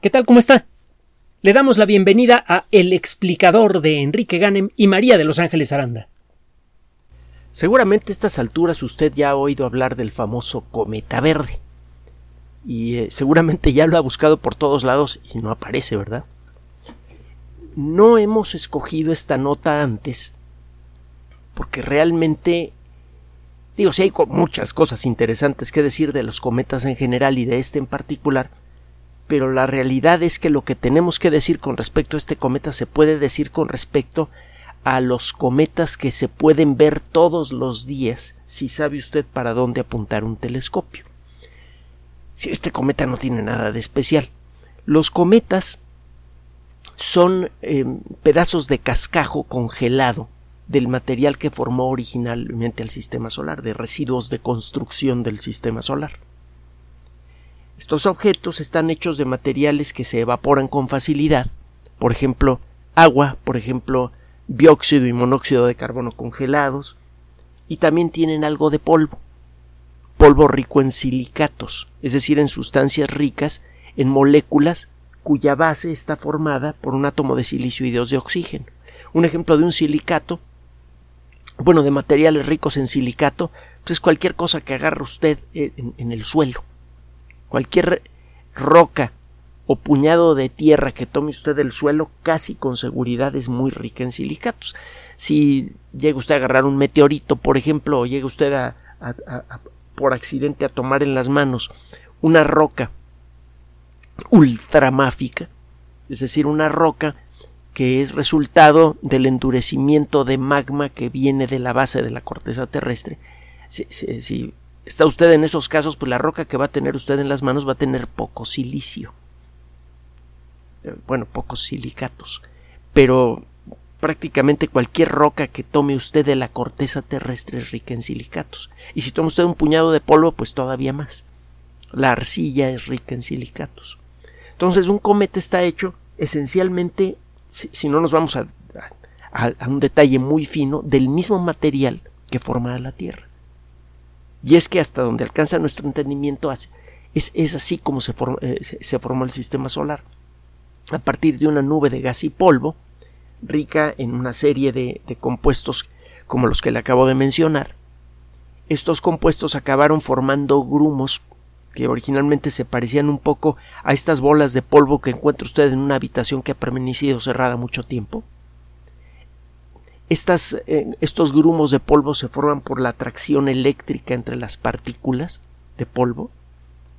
¿Qué tal? ¿Cómo está? Le damos la bienvenida a El explicador de Enrique Ganem y María de Los Ángeles Aranda. Seguramente a estas alturas usted ya ha oído hablar del famoso cometa verde. Y eh, seguramente ya lo ha buscado por todos lados y no aparece, ¿verdad? No hemos escogido esta nota antes porque realmente digo, sí hay muchas cosas interesantes que decir de los cometas en general y de este en particular, pero la realidad es que lo que tenemos que decir con respecto a este cometa se puede decir con respecto a los cometas que se pueden ver todos los días si sabe usted para dónde apuntar un telescopio. Si este cometa no tiene nada de especial. Los cometas son em, pedazos de cascajo congelado del material que formó originalmente el sistema solar, de residuos de construcción del sistema solar. Estos objetos están hechos de materiales que se evaporan con facilidad, por ejemplo, agua, por ejemplo, dióxido y monóxido de carbono congelados, y también tienen algo de polvo, polvo rico en silicatos, es decir, en sustancias ricas en moléculas cuya base está formada por un átomo de silicio y dos de oxígeno. Un ejemplo de un silicato, bueno, de materiales ricos en silicato, pues es cualquier cosa que agarre usted en el suelo Cualquier roca o puñado de tierra que tome usted del suelo casi con seguridad es muy rica en silicatos. Si llega usted a agarrar un meteorito, por ejemplo, o llega usted a, por accidente a tomar en las manos una roca ultramáfica, es decir, una roca que es resultado del endurecimiento de magma que viene de la base de la corteza terrestre. Si, si, está usted en esos casos, pues la roca que va a tener usted en las manos va a tener poco silicio. Eh, bueno, pocos silicatos. Pero prácticamente cualquier roca que tome usted de la corteza terrestre es rica en silicatos. Y si toma usted un puñado de polvo, pues todavía más. La arcilla es rica en silicatos. Entonces, un cometa está hecho esencialmente, si, no nos vamos a, a, un detalle muy fino, del mismo material que forma la Tierra. Y es que hasta donde alcanza nuestro entendimiento es, es así como se, eh, se, formó el sistema solar. A partir de una nube de gas y polvo, rica en una serie de compuestos como los que le acabo de mencionar. Estos compuestos acabaron formando grumos que originalmente se parecían un poco a estas bolas de polvo que encuentra usted en una habitación que ha permanecido cerrada mucho tiempo. Eh, estos grumos de polvo se forman por la atracción eléctrica entre las partículas de polvo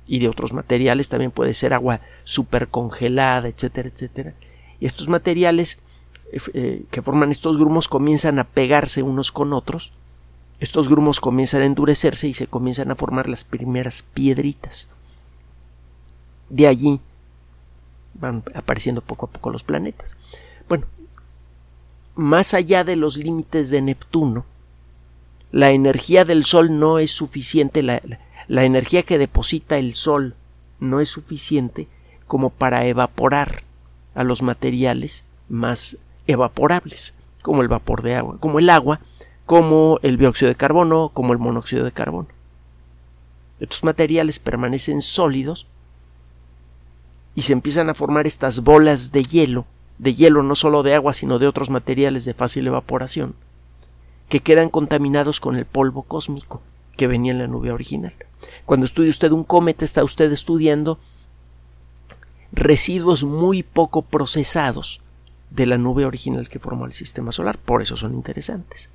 y de otros materiales, también puede ser agua supercongelada, etcétera, etcétera. Y estos materiales eh, eh, que forman estos grumos comienzan a pegarse unos con otros, estos grumos comienzan a endurecerse y se comienzan a formar las primeras piedritas. De allí van apareciendo poco a poco los planetas. Bueno, más allá de los límites de Neptuno, la energía del Sol no es suficiente, la, energía que deposita el Sol no es suficiente como para evaporar a los materiales más evaporables, como el vapor de agua, como el agua, como el dióxido de carbono, como el monóxido de carbono. Estos materiales permanecen sólidos y se empiezan a formar estas bolas de hielo de hielo no solo de agua sino de otros materiales de fácil evaporación, que quedan contaminados con el polvo cósmico que venía en la nube original. Cuando estudia usted un cometa está usted estudiando residuos muy poco procesados de la nube original que formó el sistema solar, por eso son interesantes.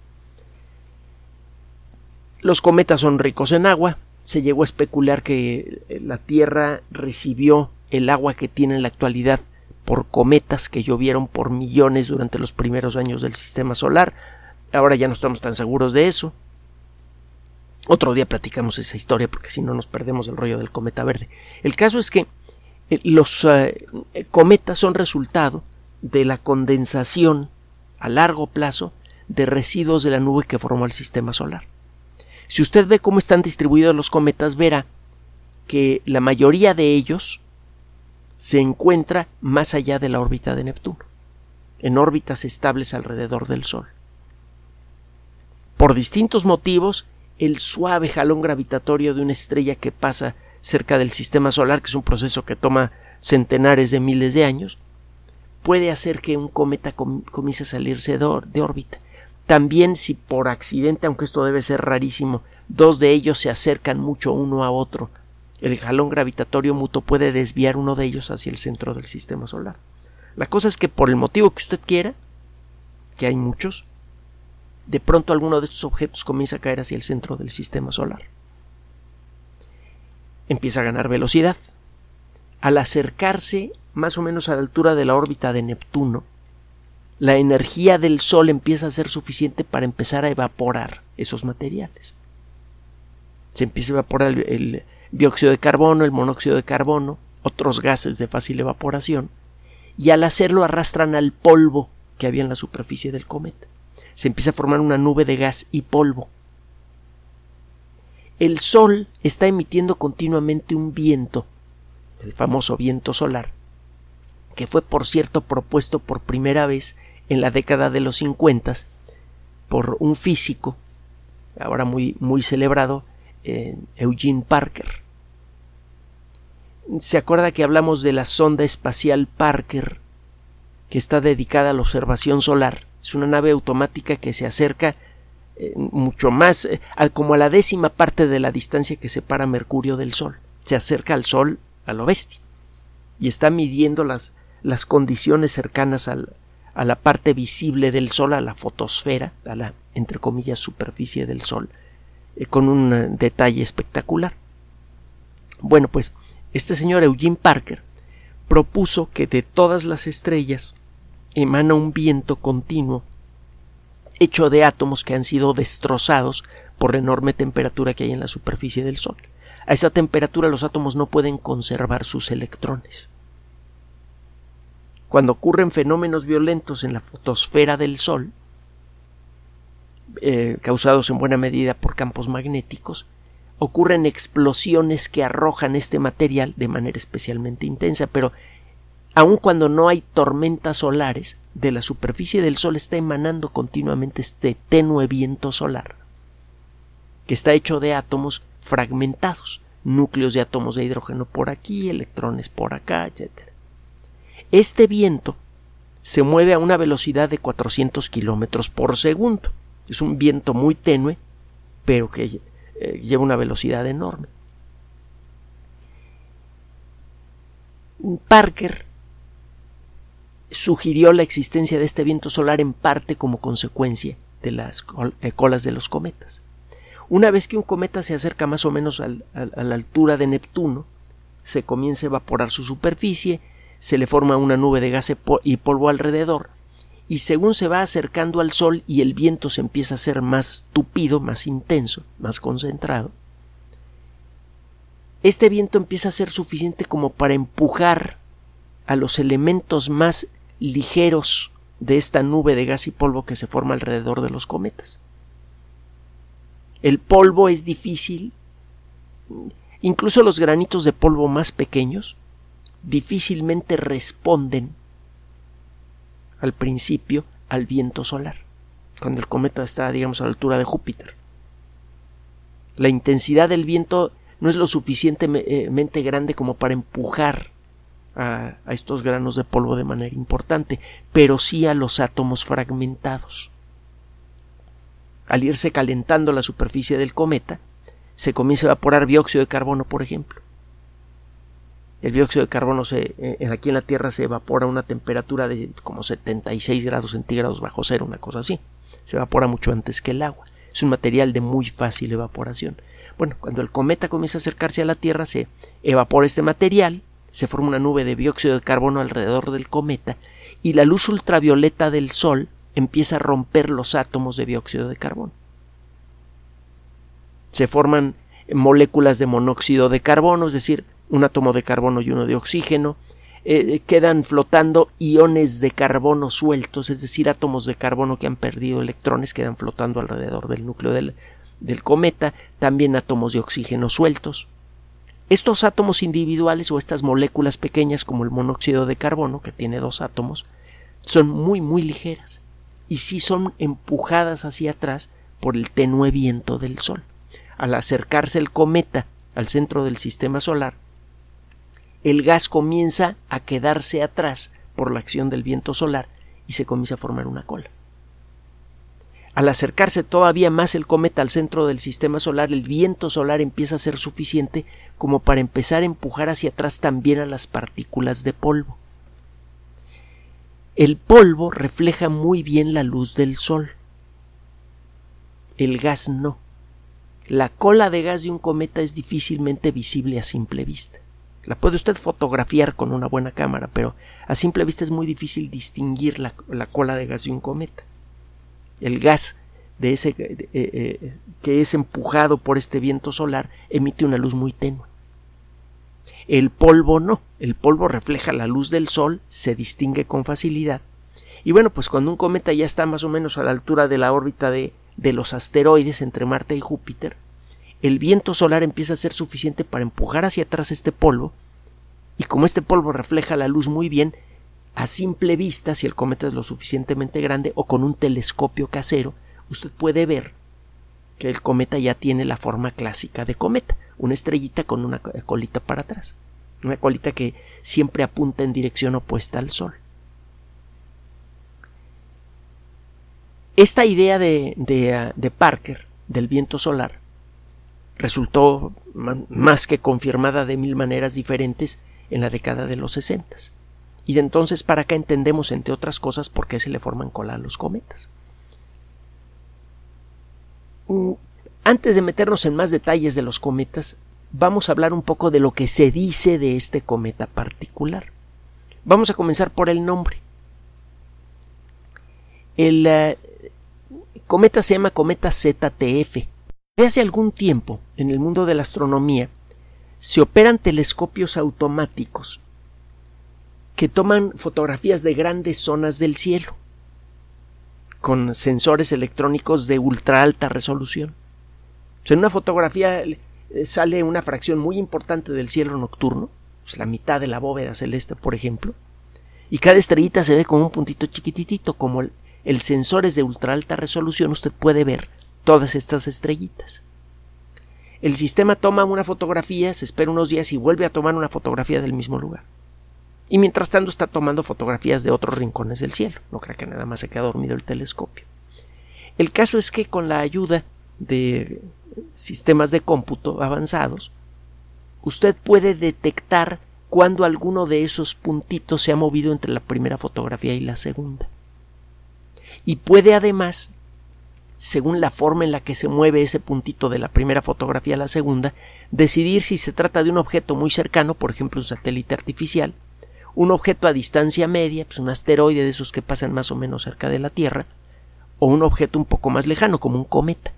Los cometas son ricos en agua, se llegó a especular que la Tierra recibió el agua que tiene en la actualidad por cometas que llovieron por millones durante los primeros años del sistema solar. Ahora ya no estamos tan seguros de eso. Otro día platicamos esa historia porque si no nos perdemos el rollo del cometa verde. El caso es que eh, los eh, cometas son resultado de la condensación a largo plazo de residuos de la nube que formó el sistema solar. Si usted ve cómo están distribuidos los cometas, verá que la mayoría de ellos se encuentra más allá de la órbita de Neptuno, en órbitas estables alrededor del Sol. Por distintos motivos, el suave jalón gravitatorio de una estrella que pasa cerca del sistema solar, que es un proceso que toma centenares de miles de años, puede hacer que un cometa comience a salirse de órbita. También si por accidente, aunque esto debe ser rarísimo, dos de ellos se acercan mucho uno a otro, el jalón gravitatorio mutuo puede desviar uno de ellos hacia el centro del sistema solar. La cosa es que por el motivo que usted quiera, que hay muchos, de pronto alguno de estos objetos comienza a caer hacia el centro del sistema solar. Empieza a ganar velocidad. Al acercarse más o menos a la altura de la órbita de Neptuno, la energía del Sol empieza a ser suficiente para empezar a evaporar esos materiales. Se empieza a evaporar el, dióxido de carbono, el monóxido de carbono, otros gases de fácil evaporación, y al hacerlo arrastran al polvo que había en la superficie del cometa. Se empieza a formar una nube de gas y polvo. El Sol está emitiendo continuamente un viento, el famoso viento solar, que fue por cierto propuesto por primera vez en la década de los 50 por un físico, ahora muy, muy celebrado, eh, Eugene Parker. ¿Se acuerda que hablamos de la sonda espacial Parker, que está dedicada a la observación solar? Es una nave automática que se acerca eh, mucho más, eh, como a la décima parte de la distancia que separa Mercurio del Sol. Se acerca al Sol a lo bestia y está midiendo las, condiciones cercanas a la parte visible del Sol, a la fotosfera, a la, entre comillas, superficie del Sol, eh, con un detalle espectacular. Bueno, pues este señor Eugene Parker propuso que de todas las estrellas emana un viento continuo hecho de átomos que han sido destrozados por la enorme temperatura que hay en la superficie del Sol. A esa temperatura los átomos no pueden conservar sus electrones. Cuando ocurren fenómenos violentos en la fotosfera del Sol, eh, causados en buena medida por campos magnéticos, ocurren explosiones que arrojan este material de manera especialmente intensa, pero aun cuando no hay tormentas solares, de la superficie del Sol está emanando continuamente este tenue viento solar, que está hecho de átomos fragmentados, núcleos de átomos de hidrógeno por aquí, electrones por acá, etc. Este viento se mueve a una velocidad de 400 kilómetros por segundo. Es un viento muy tenue, pero que eh, lleva una velocidad enorme. Parker sugirió la existencia de este viento solar en parte como consecuencia de las eh, colas de los cometas. Una vez que un cometa se acerca más o menos a la altura de Neptuno, se comienza a evaporar su superficie, se le forma una nube de gas y polvo alrededor, y según se va acercando al Sol y el viento se empieza a ser más tupido, más intenso, más concentrado, este viento empieza a ser suficiente como para empujar a los elementos más ligeros de esta nube de gas y polvo que se forma alrededor de los cometas. El polvo es difícil, incluso los granitos de polvo más pequeños difícilmente responden al principio al viento solar, cuando el cometa está, digamos, a la altura de Júpiter. La intensidad del viento no es lo suficientemente grande como para empujar a, a, estos granos de polvo de manera importante, pero sí a los átomos fragmentados. Al irse calentando la superficie del cometa, se comienza a evaporar dióxido de carbono, por ejemplo. El dióxido de carbono se, eh, aquí en la Tierra se evapora a una temperatura de como 76 grados centígrados bajo cero, una cosa así. Se evapora mucho antes que el agua. Es un material de muy fácil evaporación. Bueno, cuando el cometa comienza a acercarse a la Tierra, se evapora este material, se forma una nube de dióxido de carbono alrededor del cometa y la luz ultravioleta del Sol empieza a romper los átomos de dióxido de carbono. Se forman moléculas de monóxido de carbono, es decir, un átomo de carbono y uno de oxígeno, eh, quedan flotando iones de carbono sueltos, es decir, átomos de carbono que han perdido electrones quedan flotando alrededor del núcleo del, del cometa, también átomos de oxígeno sueltos. Estos átomos individuales o estas moléculas pequeñas como el monóxido de carbono, que tiene dos átomos, son muy muy ligeras y sí son empujadas hacia atrás por el tenue viento del Sol. Al acercarse el cometa al centro del sistema solar, el gas comienza a quedarse atrás por la acción del viento solar y se comienza a formar una cola. Al acercarse todavía más el cometa al centro del sistema solar, el viento solar empieza a ser suficiente como para empezar a empujar hacia atrás también a las partículas de polvo. El polvo refleja muy bien la luz del sol. El gas no. La cola de gas de un cometa es difícilmente visible a simple vista. La puede usted fotografiar con una buena cámara, pero a simple vista es muy difícil distinguir la, cola de gas de un cometa. El gas de ese eh, eh, que es empujado por este viento solar emite una luz muy tenue. El polvo no, el polvo refleja la luz del sol, se distingue con facilidad. Y bueno, pues cuando un cometa ya está más o menos a la altura de la órbita de, de los asteroides entre Marte y Júpiter, el viento solar empieza a ser suficiente para empujar hacia atrás este polvo, y como este polvo refleja la luz muy bien, a simple vista, si el cometa es lo suficientemente grande o con un telescopio casero, usted puede ver que el cometa ya tiene la forma clásica de cometa, una estrellita con una colita para atrás, una colita que siempre apunta en dirección opuesta al Sol. Esta idea de, de, de Parker del viento solar resultó más que confirmada de mil maneras diferentes en la década de los sesentas. Y de entonces para acá entendemos, entre otras cosas, por qué se le forman cola a los cometas. Mm, antes de meternos en más detalles de los cometas, vamos a hablar un poco de lo que se dice de este cometa particular. Vamos a comenzar por el nombre. El eh, cometa se llama cometa ZTF hace algún tiempo, en el mundo de la astronomía, se operan telescopios automáticos que toman fotografías de grandes zonas del cielo con sensores electrónicos de ultra alta resolución. en una fotografía eh, sale una fracción muy importante del cielo nocturno, pues la mitad de la bóveda celeste, por ejemplo, y cada estrellita se ve como un puntito chiquititito, como el, el sensor es de ultra alta resolución, usted puede ver todas estas estrellitas. El sistema toma una fotografía, se espera unos días y vuelve a tomar una fotografía del mismo lugar. Y mientras tanto está tomando fotografías de otros rincones del cielo. No crea que nada más se queda dormido el telescopio. El caso es que con la ayuda de sistemas de cómputo avanzados, usted puede detectar cuando alguno de esos puntitos se ha movido entre la primera fotografía y la segunda. Y puede además según la forma en la que se mueve ese puntito de la primera fotografía a la segunda, decidir si se trata de un objeto muy cercano, por ejemplo un satélite artificial, un objeto a distancia media, pues un asteroide de esos que pasan más o menos cerca de la Tierra, o un objeto un poco más lejano, como un cometa.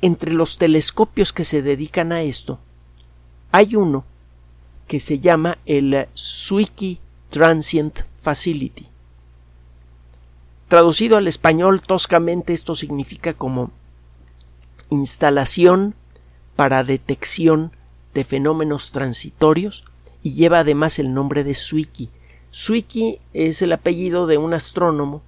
Entre los telescopios que se dedican a esto, hay uno que se llama el Zwicky Transient Facility Traducido al español toscamente esto significa como instalación para detección de fenómenos transitorios y lleva además el nombre de Zwicky. Zwicky es el apellido de un astrónomo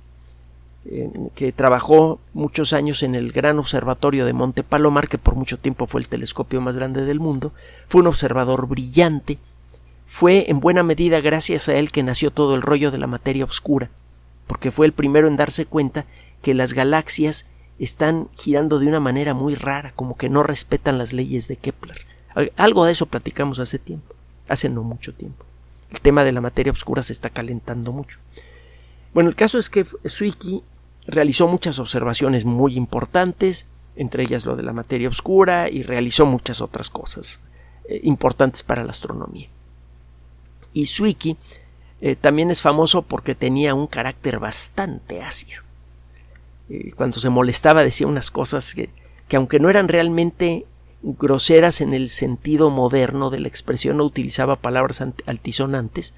eh, que trabajó muchos años en el gran observatorio de Monte Palomar, que por mucho tiempo fue el telescopio más grande del mundo, fue un observador brillante, fue en buena medida gracias a él que nació todo el rollo de la materia oscura, porque fue el primero en darse cuenta que las galaxias están girando de una manera muy rara, como que no respetan las leyes de Kepler. Algo de eso platicamos hace tiempo, hace no mucho tiempo. El tema de la materia oscura se está calentando mucho. Bueno, el caso es que Zwicky realizó muchas observaciones muy importantes, entre ellas lo de la materia oscura, y realizó muchas otras cosas eh, importantes para la astronomía. Y Zwicky eh, también es famoso porque tenía un carácter bastante ácido. Eh, cuando se molestaba decía unas cosas que, que aunque no eran realmente groseras en el sentido moderno de la expresión, no utilizaba palabras altisonantes,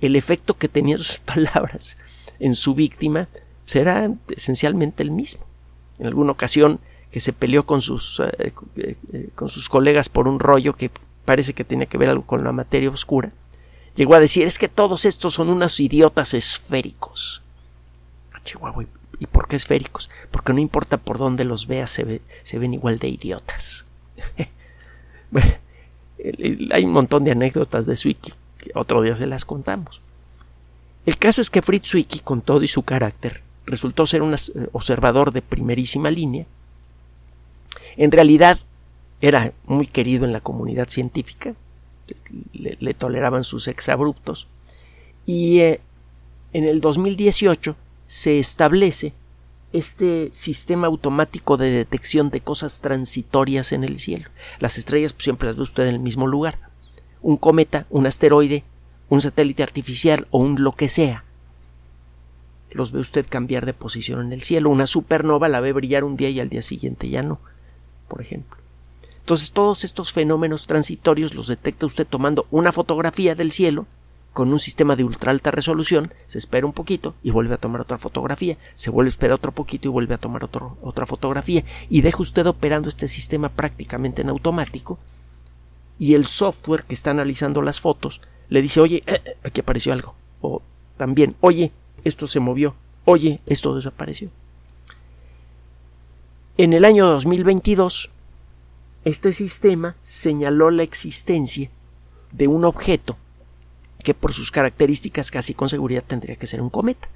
el efecto que tenían sus palabras en su víctima pues, era esencialmente el mismo. En alguna ocasión que se peleó con sus, eh, con sus colegas por un rollo que parece que tenía que ver algo con la materia oscura, llegó a decir es que todos estos son unos idiotas esféricos. Ah, Chihuahua, ¿y por qué esféricos? Porque no importa por dónde los veas, se, ven igual de idiotas. hay un montón de anécdotas de Zwicky, que otro día se las contamos. El caso es que Fritz Zwicky, con todo y su carácter, resultó ser un observador de primerísima línea. En realidad era muy querido en la comunidad científica, le, toleraban sus exabruptos, y eh, en el 2018 se establece este sistema automático de detección de cosas transitorias en el cielo. Las estrellas pues, siempre las ve usted en el mismo lugar. Un cometa, un asteroide, un satélite artificial o un lo que sea. Los ve usted cambiar de posición en el cielo. Una supernova la ve brillar un día y al día siguiente ya no, por ejemplo. Entonces todos estos fenómenos transitorios los detecta usted tomando una fotografía del cielo con un sistema de ultra alta resolución, se espera un poquito y vuelve a tomar otra fotografía, se vuelve a esperar otro poquito y vuelve a tomar otra fotografía y deja usted operando este sistema prácticamente en automático y el software que está analizando las fotos le dice oye, eh, eh, aquí apareció algo o también oye, esto se movió, oye, esto desapareció. En el año 2022 este sistema señaló la existencia de un objeto que por sus características casi con seguridad tendría que ser un cometa.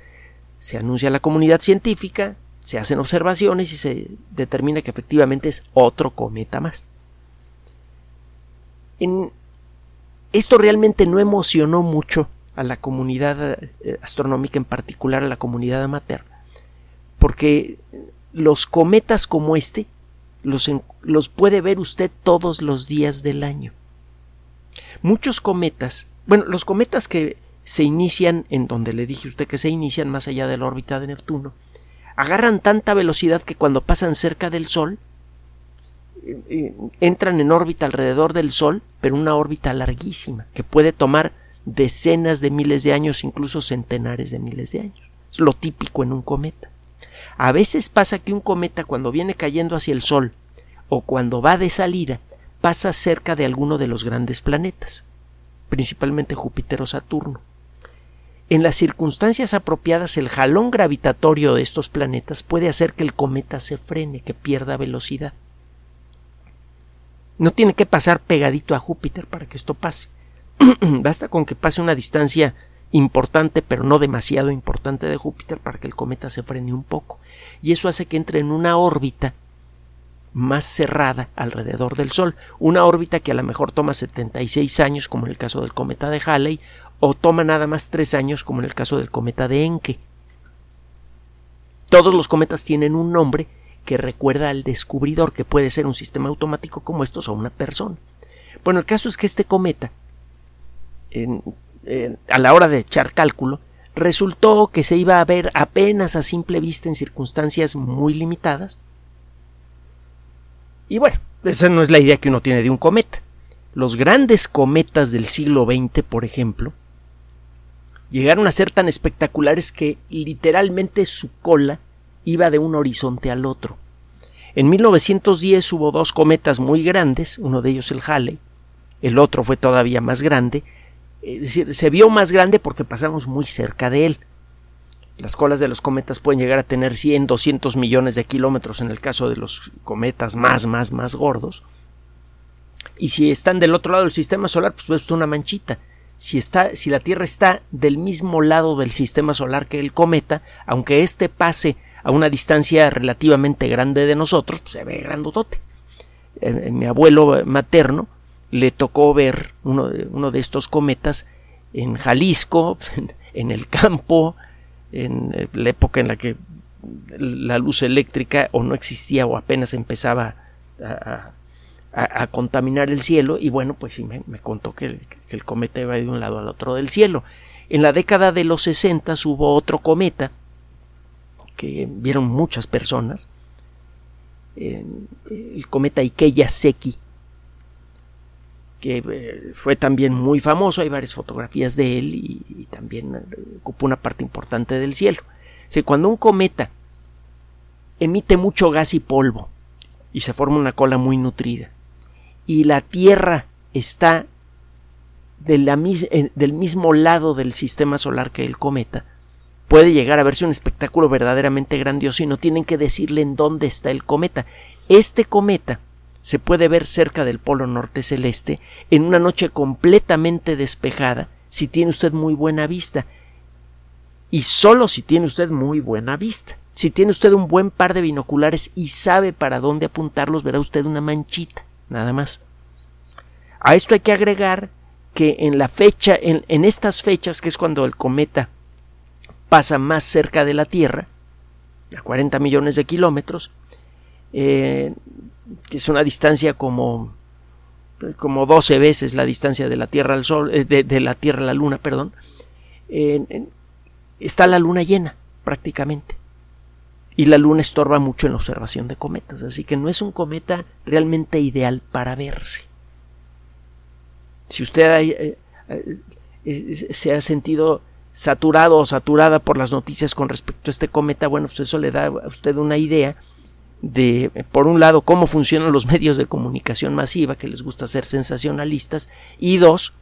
Se anuncia a la comunidad científica, se hacen observaciones y se determina que efectivamente es otro cometa más. Esto realmente no emocionó mucho a la comunidad eh, astronómica, en particular a la comunidad amateur, porque los cometas como este los, los puede ver usted todos los días del año. Muchos cometas bueno, los cometas que se inician en donde le dije usted que se inician más allá de la órbita de Neptuno, agarran tanta velocidad que cuando pasan cerca del Sol eh, eh, entran en órbita alrededor del Sol, pero una órbita larguísima, que puede tomar decenas de miles de años, incluso centenares de miles de años. Es lo típico en un cometa. A veces pasa que un cometa cuando viene cayendo hacia el Sol o cuando va de salida pasa cerca de alguno de los grandes planetas principalmente Júpiter o Saturno. En las circunstancias apropiadas, el jalón gravitatorio de estos planetas puede hacer que el cometa se frene, que pierda velocidad. No tiene que pasar pegadito a Júpiter para que esto pase. Basta con que pase una distancia importante, pero no demasiado importante de Júpiter para que el cometa se frene un poco. Y eso hace que entre en una órbita más cerrada alrededor del Sol, una órbita que a lo mejor toma 76 años, como en el caso del cometa de Halley, o toma nada más 3 años, como en el caso del cometa de Encke. Todos los cometas tienen un nombre que recuerda al descubridor, que puede ser un sistema automático como estos o una persona. Bueno, el caso es que este cometa, a la hora de echar cálculo, resultó que se iba a ver apenas a simple vista en circunstancias muy limitadas, y bueno, esa no es la idea que uno tiene de un cometa. Los grandes cometas del siglo XX, por ejemplo, llegaron a ser tan espectaculares que literalmente su cola iba de un horizonte al otro. En 1910 hubo dos cometas muy grandes, uno de ellos el Halley, el otro fue todavía más grande, es decir, se vio más grande porque pasamos muy cerca de él. Las colas de los cometas pueden llegar a tener 100, 200 millones de kilómetros en el caso de los cometas más, más, más gordos. Y si están del otro lado del sistema solar, pues ves una manchita. Si, está, si la Tierra está del mismo lado del sistema solar que el cometa, aunque éste pase a una distancia relativamente grande de nosotros, pues se ve grandotote. Mi abuelo materno le tocó ver uno, uno de estos cometas en Jalisco, en el campo, en eh, la época en la que la luz eléctrica o no existía o apenas empezaba a, contaminar el cielo y bueno pues sí me, contó que el, cometa iba de un lado al otro del cielo. En la década de los 60 hubo otro cometa que vieron muchas personas el cometa Ikeya Seki que eh, fue también muy famoso, hay varias fotografías de él y, también eh, ocupó una parte importante del cielo. cuando un cometa emite mucho gas y polvo y se forma una cola muy nutrida y la Tierra está del mismo lado del sistema solar que el cometa, puede llegar a verse un espectáculo verdaderamente grandioso y no tienen que decirle en dónde está el cometa. Este cometa se puede ver cerca del polo norte celeste en una noche completamente despejada si tiene usted muy buena vista. Y solo si tiene usted muy buena vista. Si tiene usted un buen par de binoculares y sabe para dónde apuntarlos, verá usted una manchita, nada más. A esto hay que agregar que en la fecha, en, estas fechas, que es cuando el cometa pasa más cerca de la Tierra, a 40 millones de kilómetros, eh, que es una distancia como, como 12 veces la distancia de la Tierra al Sol, eh, de, la Tierra a la Luna, perdón, está la Luna llena, prácticamente. Y la Luna estorba mucho en la observación de cometas, así que no es un cometa realmente ideal para verse. Si usted eh, eh, se ha sentido saturado o saturada por las noticias con respecto a este cometa, bueno, pues eso le da a usted una idea de, por un lado, cómo funcionan los medios de comunicación masiva, que les gusta ser sensacionalistas, y dos,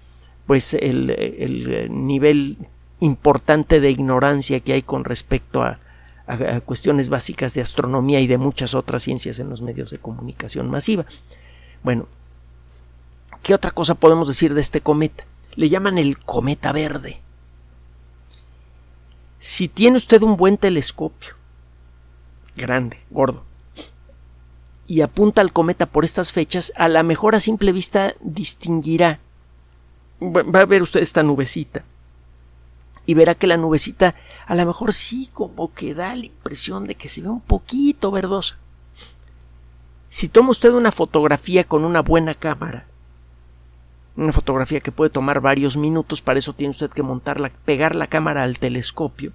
pues el, el nivel importante de ignorancia que hay con respecto a, a, cuestiones básicas de astronomía y de muchas otras ciencias en los medios de comunicación masiva. Bueno, ¿qué otra cosa podemos decir de este cometa? Le llaman el cometa verde. Si tiene usted un buen telescopio, grande, gordo, y apunta al cometa por estas fechas, a la mejor a simple vista distinguirá. Va a ver usted esta nubecita. Y verá que la nubecita a lo mejor sí como que da la impresión de que se ve un poquito verdosa. Si toma usted una fotografía con una buena cámara, una fotografía que puede tomar varios minutos, para eso tiene usted que montarla, pegar la cámara al telescopio,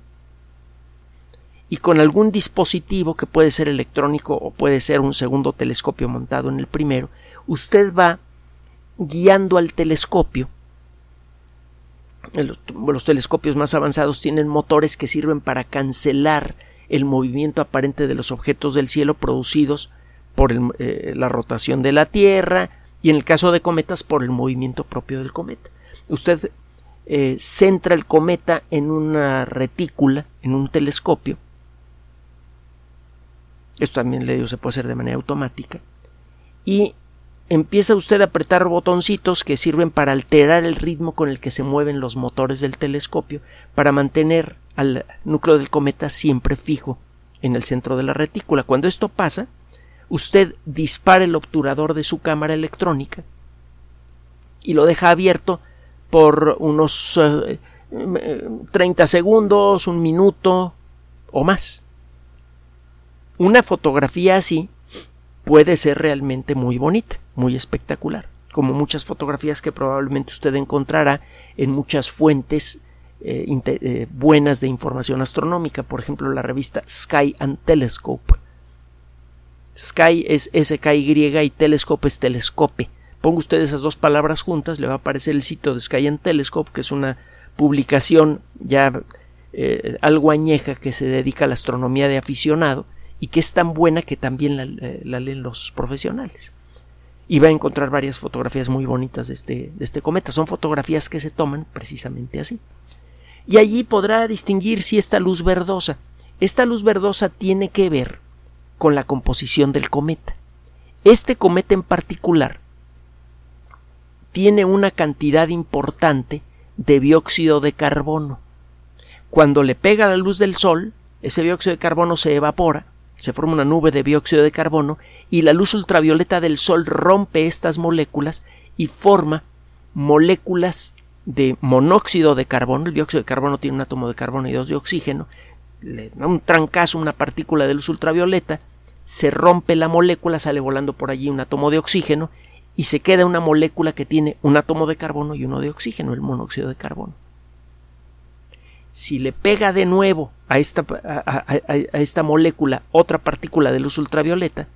y con algún dispositivo que puede ser electrónico o puede ser un segundo telescopio montado en el primero, usted va guiando al telescopio. Los, telescopios más avanzados tienen motores que sirven para cancelar el movimiento aparente de los objetos del cielo producidos por eh, la rotación de la Tierra y en el caso de cometas por el movimiento propio del cometa. Usted eh, centra el cometa en una retícula, en un telescopio, esto también le digo se puede hacer de manera automática. Y empieza usted a apretar botoncitos que sirven para alterar el ritmo con el que se mueven los motores del telescopio para mantener al núcleo del cometa siempre fijo en el centro de la retícula. Cuando esto pasa, usted dispara el obturador de su cámara electrónica y lo deja abierto por unos 30 eh, segundos, un minuto o más. Una fotografía así puede ser realmente muy bonita, muy espectacular, como muchas fotografías que probablemente usted encontrará en muchas fuentes eh, eh, buenas de información astronómica, por ejemplo la revista Sky and Telescope. Sky es S-K-Y y Telescope es telescope. Ponga usted esas dos palabras juntas, le va a aparecer el sitio de Sky and Telescope, que es una publicación ya eh, algo añeja que se dedica a la astronomía de aficionado y que es tan buena que también eh, la, leen los profesionales. Y va a encontrar varias fotografías muy bonitas este, de este cometa. Son fotografías que se toman precisamente así. Y allí podrá distinguir si esta luz verdosa. Esta luz verdosa tiene que ver con la composición del cometa. Este cometa en particular tiene una cantidad importante de dióxido de carbono. Cuando le pega la luz del sol, ese dióxido de carbono se evapora se forma una nube de dióxido de carbono y la luz ultravioleta del Sol rompe estas moléculas y forma moléculas de monóxido de carbono. El dióxido de carbono tiene un átomo de carbono y dos de oxígeno. Le da un trancazo, una partícula de luz ultravioleta, se rompe la molécula, sale volando por allí un átomo de oxígeno y se queda una molécula que tiene un átomo de carbono y uno de oxígeno, el monóxido de carbono si le pega de nuevo a esta, a, esta, molécula otra partícula de luz ultravioleta,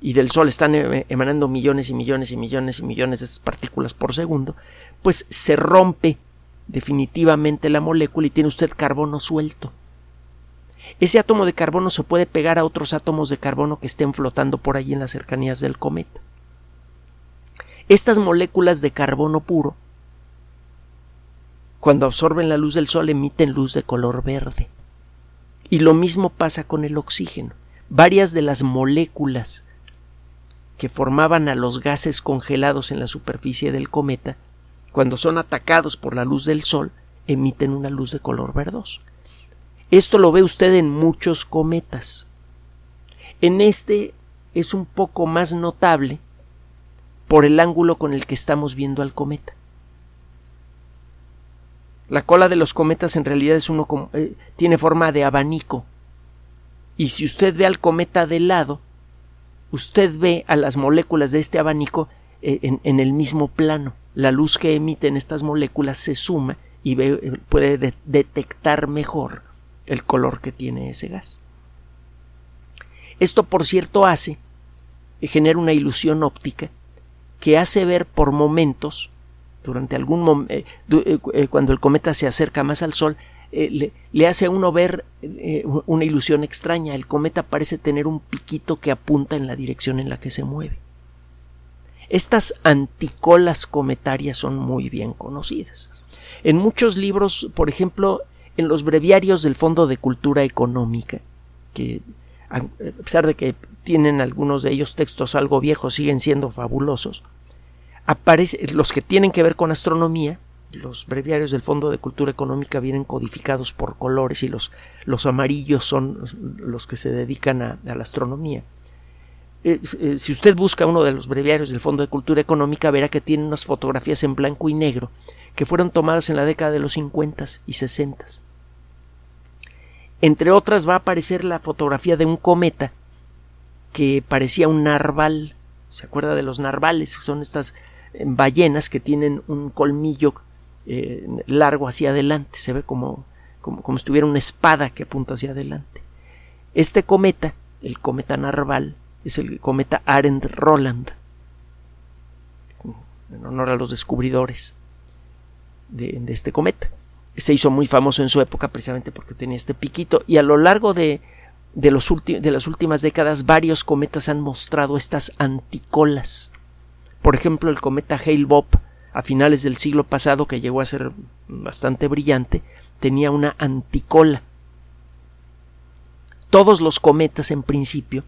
y del Sol están emanando millones y millones y millones y millones de estas partículas por segundo, pues se rompe definitivamente la molécula y tiene usted carbono suelto. Ese átomo de carbono se puede pegar a otros átomos de carbono que estén flotando por allí en las cercanías del cometa. Estas moléculas de carbono puro cuando absorben la luz del sol emiten luz de color verde. Y lo mismo pasa con el oxígeno. Varias de las moléculas que formaban a los gases congelados en la superficie del cometa, cuando son atacados por la luz del Sol, emiten una luz de color verdoso. Esto lo ve usted en muchos cometas. En este es un poco más notable por el ángulo con el que estamos viendo al cometa. La cola de los cometas en realidad es uno eh, tiene forma de abanico. Y si usted ve al cometa de lado, usted ve a las moléculas de este abanico eh, en, el mismo plano. La luz que emiten estas moléculas se suma y eh, puede detectar mejor el color que tiene ese gas. Esto, por cierto, hace genera una ilusión óptica que hace ver por momentos durante algún momento, eh, eh, eh, cuando el cometa se acerca más al Sol, le, hace a uno ver una ilusión extraña. El cometa parece tener un piquito que apunta en la dirección en la que se mueve. Estas anticolas cometarias son muy bien conocidas. En muchos libros, por ejemplo, en los breviarios del Fondo de Cultura Económica, que a pesar de que tienen algunos de ellos textos algo viejos, siguen siendo fabulosos, los que tienen que ver con astronomía, los breviarios del Fondo de Cultura Económica vienen codificados por colores y los, los amarillos son los que se dedican a, la astronomía. Eh, eh, si usted busca uno de los breviarios del Fondo de Cultura Económica, verá que tiene unas fotografías en blanco y negro que fueron tomadas en la década de los 50 y 60. Entre otras va a aparecer la fotografía de un cometa que parecía un narval. ¿Se acuerda de los narvales? Son estas ballenas que tienen un colmillo eh, largo hacia adelante, se ve como, como, como si tuviera una espada que apunta hacia adelante. Este cometa, el cometa narval, es el cometa Arendt Roland, en honor a los descubridores de, este cometa. Se hizo muy famoso en su época precisamente porque tenía este piquito y a lo largo de, de, los de las últimas décadas varios cometas han mostrado estas anticolas por ejemplo, el cometa Hale-Bopp a finales del siglo pasado, que llegó a ser bastante brillante, tenía una anticola. Todos los cometas, en principio,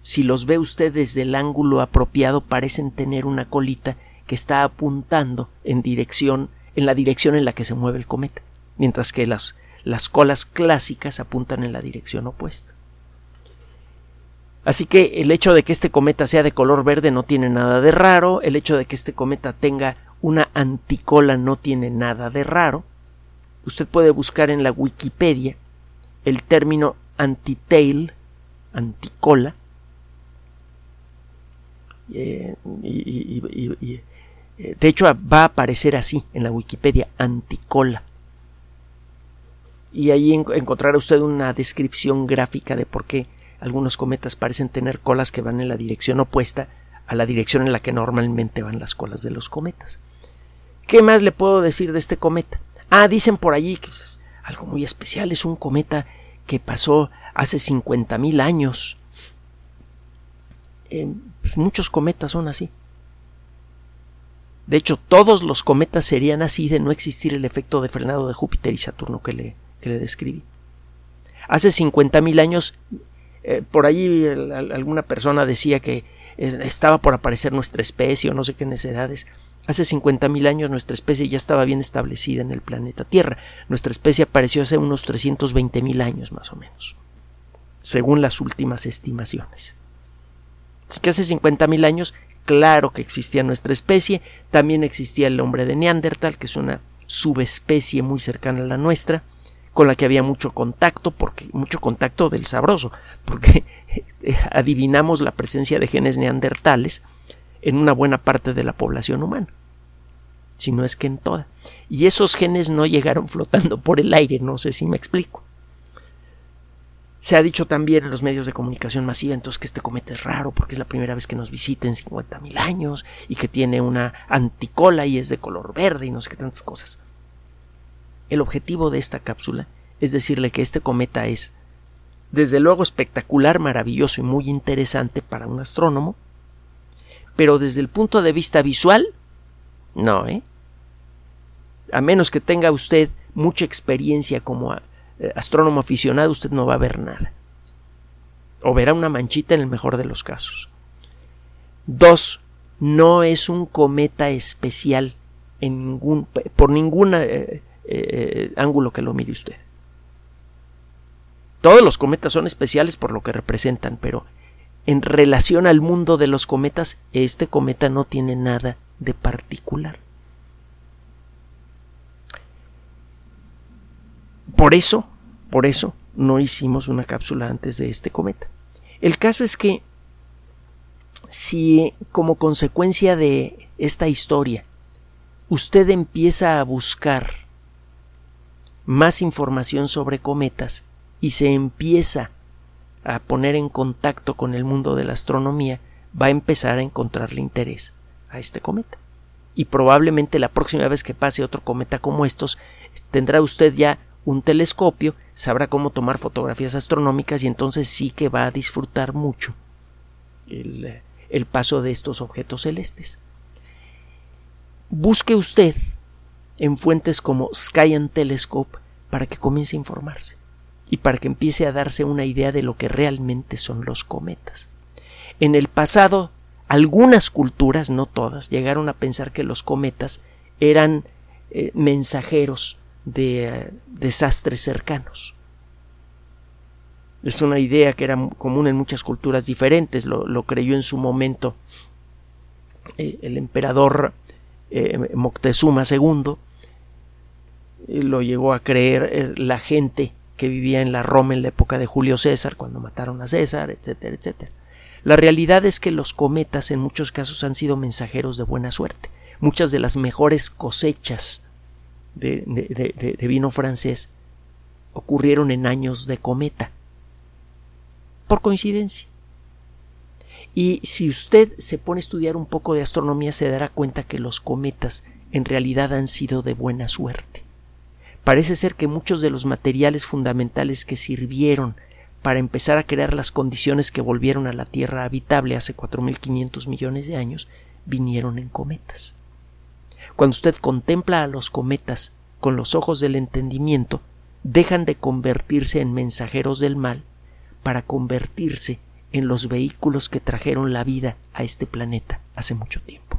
si los ve usted desde el ángulo apropiado, parecen tener una colita que está apuntando en dirección, en la dirección en la que se mueve el cometa, mientras que las, las colas clásicas apuntan en la dirección opuesta. Así que el hecho de que este cometa sea de color verde no tiene nada de raro, el hecho de que este cometa tenga una anticola no tiene nada de raro. Usted puede buscar en la Wikipedia el término antitail, anticola, eh, y, eh, de hecho va a aparecer así en la Wikipedia, anticola. Y ahí encontrará usted una descripción gráfica de por qué algunos cometas parecen tener colas que van en la dirección opuesta a la dirección en la que normalmente van las colas de los cometas. ¿Qué más le puedo decir de este cometa? Ah, dicen por allí que es algo muy especial, es un cometa que pasó hace 50.000 años. Eh, pues muchos cometas son así. De hecho, todos los cometas serían así de no existir el efecto de frenado de Júpiter y Saturno que le, que le describí. Hace 50.000 años eh, por allí alguna persona decía que eh, estaba por aparecer nuestra especie o no sé qué necesidades. Hace 50.000 años nuestra especie ya estaba bien establecida en el planeta Tierra. Nuestra especie apareció hace unos 320.000 años más o menos, según las últimas estimaciones. Así que hace 50.000 años, claro que existía nuestra especie, también existía el hombre de Neandertal, que es una subespecie muy cercana a la nuestra, con la que había mucho contacto, porque mucho contacto del sabroso, porque adivinamos la presencia de genes neandertales en una buena parte de la población humana, si no es que en toda. Y esos genes no llegaron flotando por el aire, no sé si me explico. Se ha dicho también en los medios de comunicación masiva entonces que este cometa es raro porque es la primera vez que nos visita en 50.000 años y que tiene una anticola y es de color verde y no sé qué tantas cosas. El objetivo de esta cápsula es decirle que este cometa es, desde luego, espectacular, maravilloso y muy interesante para un astrónomo, pero desde el punto de vista visual, no, ¿eh? A menos que tenga usted mucha experiencia como eh, astrónomo aficionado, usted no va a ver nada. O verá una manchita en el mejor de los casos. Dos, no es un cometa especial en ningún, por ningún eh, eh, ángulo que lo mire usted. Todos los cometas son especiales por lo que representan, pero en relación al mundo de los cometas, este cometa no tiene nada de particular. Por eso, por eso, no hicimos una cápsula antes de este cometa. El caso es que si como consecuencia de esta historia usted empieza a buscar más información sobre cometas y se empieza a poner en contacto con el mundo de la astronomía, va a empezar a encontrarle interés a este cometa. Y probablemente la próxima vez que pase otro cometa como estos, tendrá usted ya un telescopio, sabrá cómo tomar fotografías astronómicas y entonces sí que va a disfrutar mucho el, el paso de estos objetos celestes. Busque usted en fuentes como Sky and Telescope para que comience a informarse y para que empiece a darse una idea de lo que realmente son los cometas. En el pasado, algunas culturas, no todas, llegaron a pensar que los cometas eran eh, mensajeros de eh, desastres cercanos. Es una idea que era común en muchas culturas diferentes, lo, creyó en su momento eh, el emperador Moctezuma II, lo llegó a creer la gente que vivía en la Roma en la época de Julio César, cuando mataron a César, etcétera, etcétera. La realidad es que los cometas en muchos casos han sido mensajeros de buena suerte. Muchas de las mejores cosechas de, de vino francés ocurrieron en años de cometa. Por coincidencia. Y si usted se pone a estudiar un poco de astronomía se dará cuenta que los cometas en realidad han sido de buena suerte. Parece ser que muchos de los materiales fundamentales que sirvieron para empezar a crear las condiciones que volvieron a la Tierra habitable hace 4.500 millones de años vinieron en cometas. Cuando usted contempla a los cometas con los ojos del entendimiento, dejan de convertirse en mensajeros del mal para convertirse en los vehículos que trajeron la vida a este planeta hace mucho tiempo.